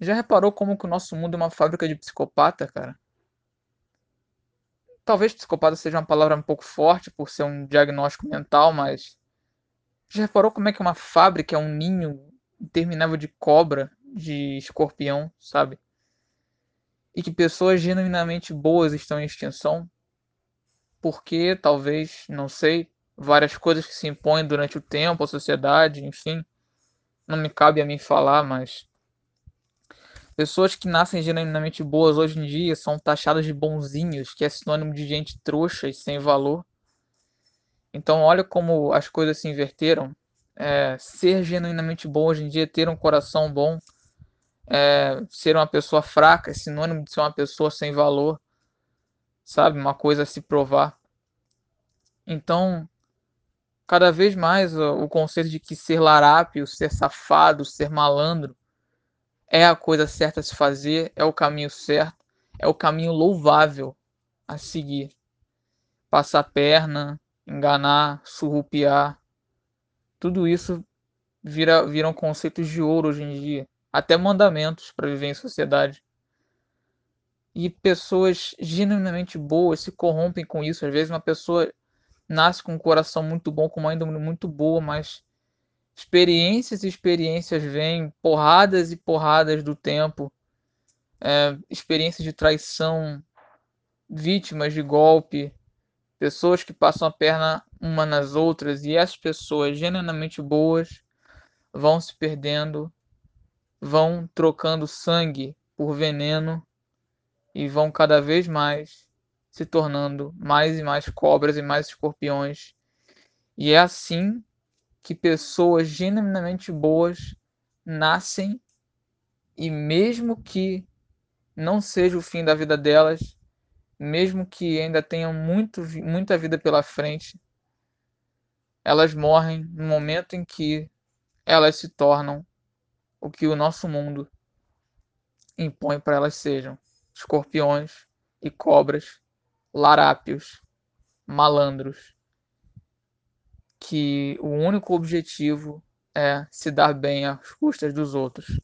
Já reparou como que o nosso mundo é uma fábrica de psicopata, cara? Talvez psicopata seja uma palavra um pouco forte por ser um diagnóstico mental, mas já reparou como é que uma fábrica é um ninho interminável de cobra, de escorpião, sabe? E que pessoas genuinamente boas estão em extinção? Porque talvez, não sei, várias coisas que se impõem durante o tempo, a sociedade, enfim. Não me cabe a mim falar, mas pessoas que nascem genuinamente boas hoje em dia são taxadas de bonzinhos, que é sinônimo de gente trouxa e sem valor. Então, olha como as coisas se inverteram. É, ser genuinamente bom hoje em dia, ter um coração bom, é, ser uma pessoa fraca é sinônimo de ser uma pessoa sem valor, sabe? Uma coisa a se provar. Então, cada vez mais o, o conceito de que ser larápio, ser safado, ser malandro é a coisa certa a se fazer, é o caminho certo, é o caminho louvável a seguir. Passar perna, enganar, surrupiar, tudo isso vira, viram conceitos de ouro hoje em dia, até mandamentos para viver em sociedade. E pessoas genuinamente boas se corrompem com isso. Às vezes uma pessoa nasce com um coração muito bom, com uma índole muito boa, mas experiências e experiências vêm, porradas e porradas do tempo, é, experiências de traição, vítimas de golpe, pessoas que passam a perna uma nas outras e essas pessoas genuinamente boas vão se perdendo, vão trocando sangue por veneno e vão cada vez mais se tornando mais e mais cobras e mais escorpiões. E é assim que pessoas genuinamente boas nascem e mesmo que não seja o fim da vida delas, mesmo que ainda tenham muito, muita vida pela frente, elas morrem no momento em que elas se tornam o que o nosso mundo impõe para elas sejam: escorpiões e cobras larápios, malandros, que o único objetivo é se dar bem às custas dos outros.